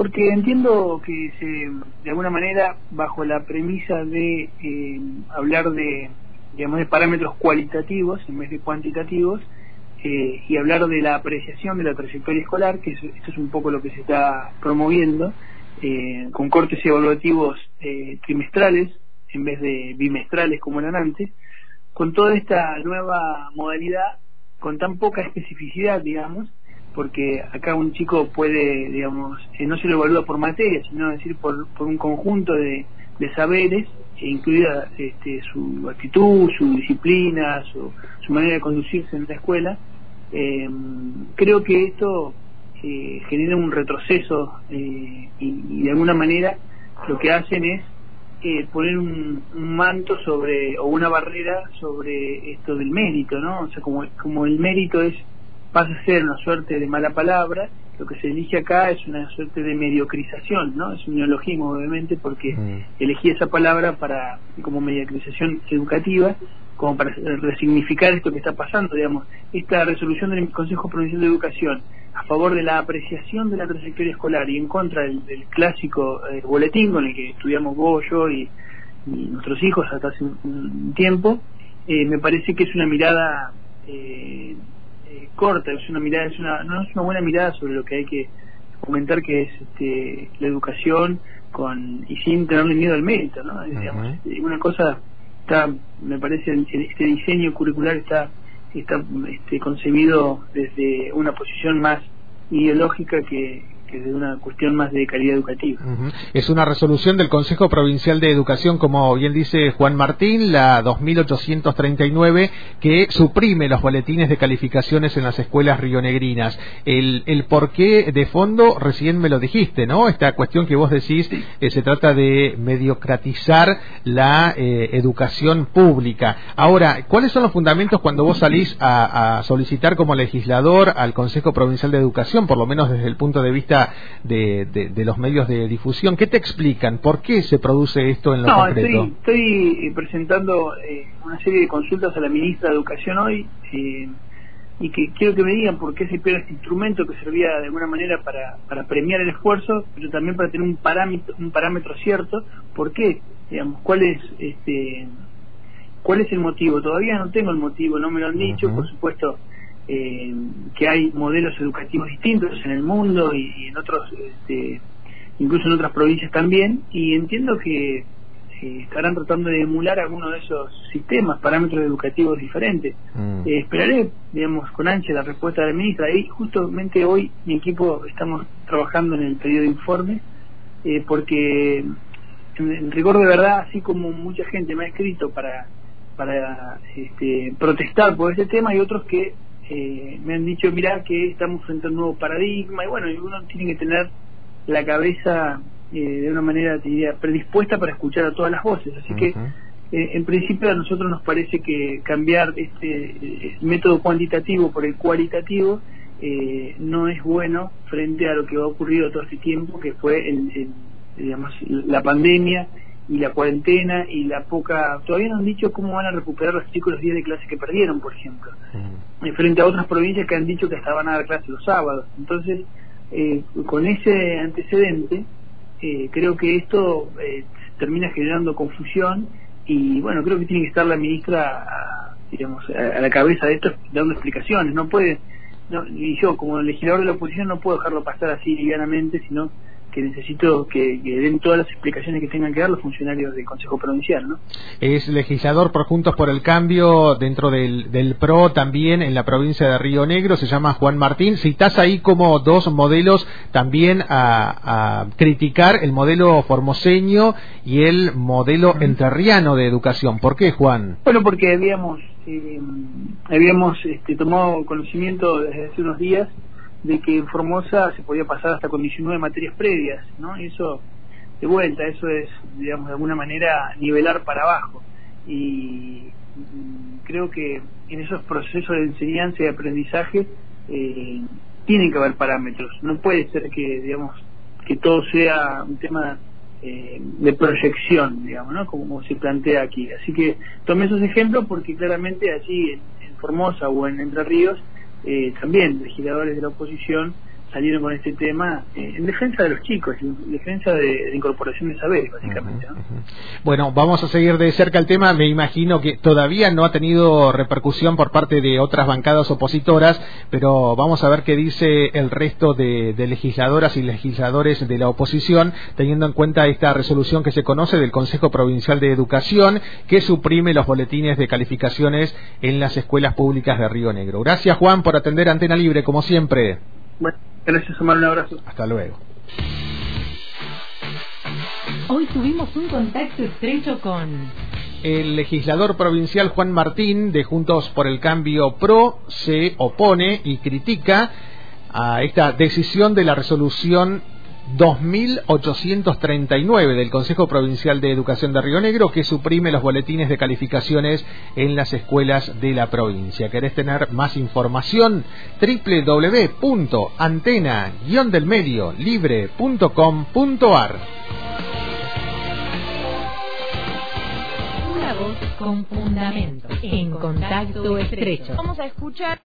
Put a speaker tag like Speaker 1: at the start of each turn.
Speaker 1: Porque entiendo que se, de alguna manera, bajo la premisa de eh, hablar de, digamos, de parámetros cualitativos en vez de cuantitativos, eh, y hablar de la apreciación de la trayectoria escolar, que esto es un poco lo que se está promoviendo, eh, con cortes evaluativos trimestrales en vez de bimestrales como eran antes, con toda esta nueva modalidad, con tan poca especificidad, digamos, porque acá un chico puede, digamos, eh, no se lo evalúa por materia, sino decir por, por un conjunto de, de saberes, e incluida este, su actitud, su disciplina, su, su manera de conducirse en la escuela. Eh, creo que esto eh, genera un retroceso y, y, de alguna manera lo que hacen es poner un, un, manto sobre o una barrera sobre esto del mérito, ¿no? O sea, como, como el mérito es pasa a ser una suerte de mala palabra, lo que se elige acá es una suerte de mediocrización, ¿no? Es un neologismo, obviamente, porque mm. elegí esa palabra para como mediocrización educativa, como para resignificar esto que está pasando, digamos. Esta resolución del Consejo Provincial de Educación a favor de la apreciación de la trayectoria escolar y en contra del, clásico eh, boletín con el que estudiamos vos, yo y, nuestros hijos hasta hace un, tiempo, eh, me parece que es una mirada eh, eh, corta, es una mirada, es una, no es una buena mirada sobre lo que hay que comentar que es este, la educación con y sin tenerle miedo al mérito, ¿no? Digamos, este, una cosa está, me parece, este diseño curricular está está este, concebido desde una posición más ideológica que, que de una cuestión más de calidad educativa.
Speaker 2: Es una resolución del Consejo Provincial de Educación, como bien dice Juan Martín, la 2839, que suprime los boletines de calificaciones en las escuelas rionegrinas. El, el porqué de fondo recién me lo dijiste, ¿no? Esta cuestión que vos decís eh, se trata de mediocratizar la eh, educación pública. Ahora, ¿cuáles son los fundamentos cuando vos salís a, a solicitar como legislador al Consejo Provincial de Educación, por lo menos desde el punto de vista de, de, los medios de difusión. ¿Qué te explican? ¿Por qué se produce esto en lo no,
Speaker 1: Estoy, estoy presentando eh, una serie de consultas a la ministra de Educación hoy eh, y que quiero que me digan por qué se pierde este instrumento que servía de alguna manera para, para premiar el esfuerzo, pero también para tener un parámetro, un parámetro cierto. ¿Por qué? Digamos, ¿cuál es este cuál es el motivo? Todavía no tengo el motivo, no me lo han dicho, por supuesto eh, que hay modelos educativos distintos en el mundo y, en otros, este, incluso en otras provincias también, y entiendo que eh, estarán tratando de emular algunos de esos sistemas, parámetros educativos diferentes. Mm. Eh, esperaré, digamos, con ansia la respuesta de la ministra. Y justamente hoy mi equipo estamos trabajando en el periodo de informe, porque en, rigor de verdad, así como mucha gente me ha escrito para para este, protestar por ese tema, hay otros que eh, me han dicho, mira, que estamos frente a un nuevo paradigma, y bueno, uno tiene que tener la cabeza eh, de una manera, diría, predispuesta para escuchar a todas las voces. Así que, eh, en principio, a nosotros nos parece que cambiar este método cuantitativo por el cualitativo no es bueno frente a lo que ha ocurrido todo este tiempo, que fue el, digamos, la pandemia y la cuarentena y la poca... Todavía no han dicho cómo van a recuperar los chicos los días de clase que perdieron, por ejemplo, mm. frente a otras provincias que han dicho que estaban a dar clase los sábados. Entonces, eh, con ese antecedente, eh, creo que esto eh, termina generando confusión y, bueno, creo que tiene que estar la ministra, a, digamos, a, la cabeza de esto dando explicaciones. No puede... y yo, como legislador de la oposición, no puedo dejarlo pasar así livianamente, sino que necesito que, den todas las explicaciones que tengan que dar los funcionarios del Consejo Provincial. ¿no?
Speaker 2: Es legislador por Juntos por el Cambio dentro del, del PRO también en la provincia de Río Negro, se llama Juan Martín. Citás ahí como dos modelos también a, criticar el modelo formoseño y el modelo entrerriano de educación. ¿Por qué, Juan?
Speaker 1: Bueno, porque habíamos, eh, habíamos este, tomado conocimiento desde hace unos días de que en Formosa se podía pasar hasta con 19 materias previas, ¿no? Y eso, de vuelta, eso es, digamos, de alguna manera nivelar para abajo. Y creo que en esos procesos de enseñanza y aprendizaje eh, tienen que haber parámetros. No puede ser que, digamos, que todo sea un tema eh, de proyección, digamos, ¿no? Como se plantea aquí. Así que tomé esos ejemplos porque claramente allí en Formosa o en Entre Ríos eh, también legisladores de la oposición salieron con este tema eh, en defensa de los chicos, en defensa de, incorporación de saberes, básicamente.
Speaker 2: Bueno, vamos a seguir de cerca el tema. Me imagino que todavía no ha tenido repercusión por parte de otras bancadas opositoras, pero vamos a ver qué dice el resto de, legisladoras y legisladores de la oposición, teniendo en cuenta esta resolución que se conoce del Consejo Provincial de Educación, que suprime los boletines de calificaciones en las escuelas públicas de Río Negro. Gracias, Juan, por atender Antena Libre, como siempre.
Speaker 1: Bueno, gracias, Omar, un abrazo.
Speaker 2: Hasta luego.
Speaker 3: Hoy tuvimos un contacto estrecho con...
Speaker 2: El legislador provincial Juan Martín de Juntos por el Cambio PRO se opone y critica a esta decisión de la resolución 2839 del Consejo Provincial de Educación de Río Negro que suprime los boletines de calificaciones en las escuelas de la provincia. ¿Querés tener más información? www.antena-delmedio-libre.com.ar
Speaker 3: Una voz con fundamento, en contacto estrecho. Vamos a escuchar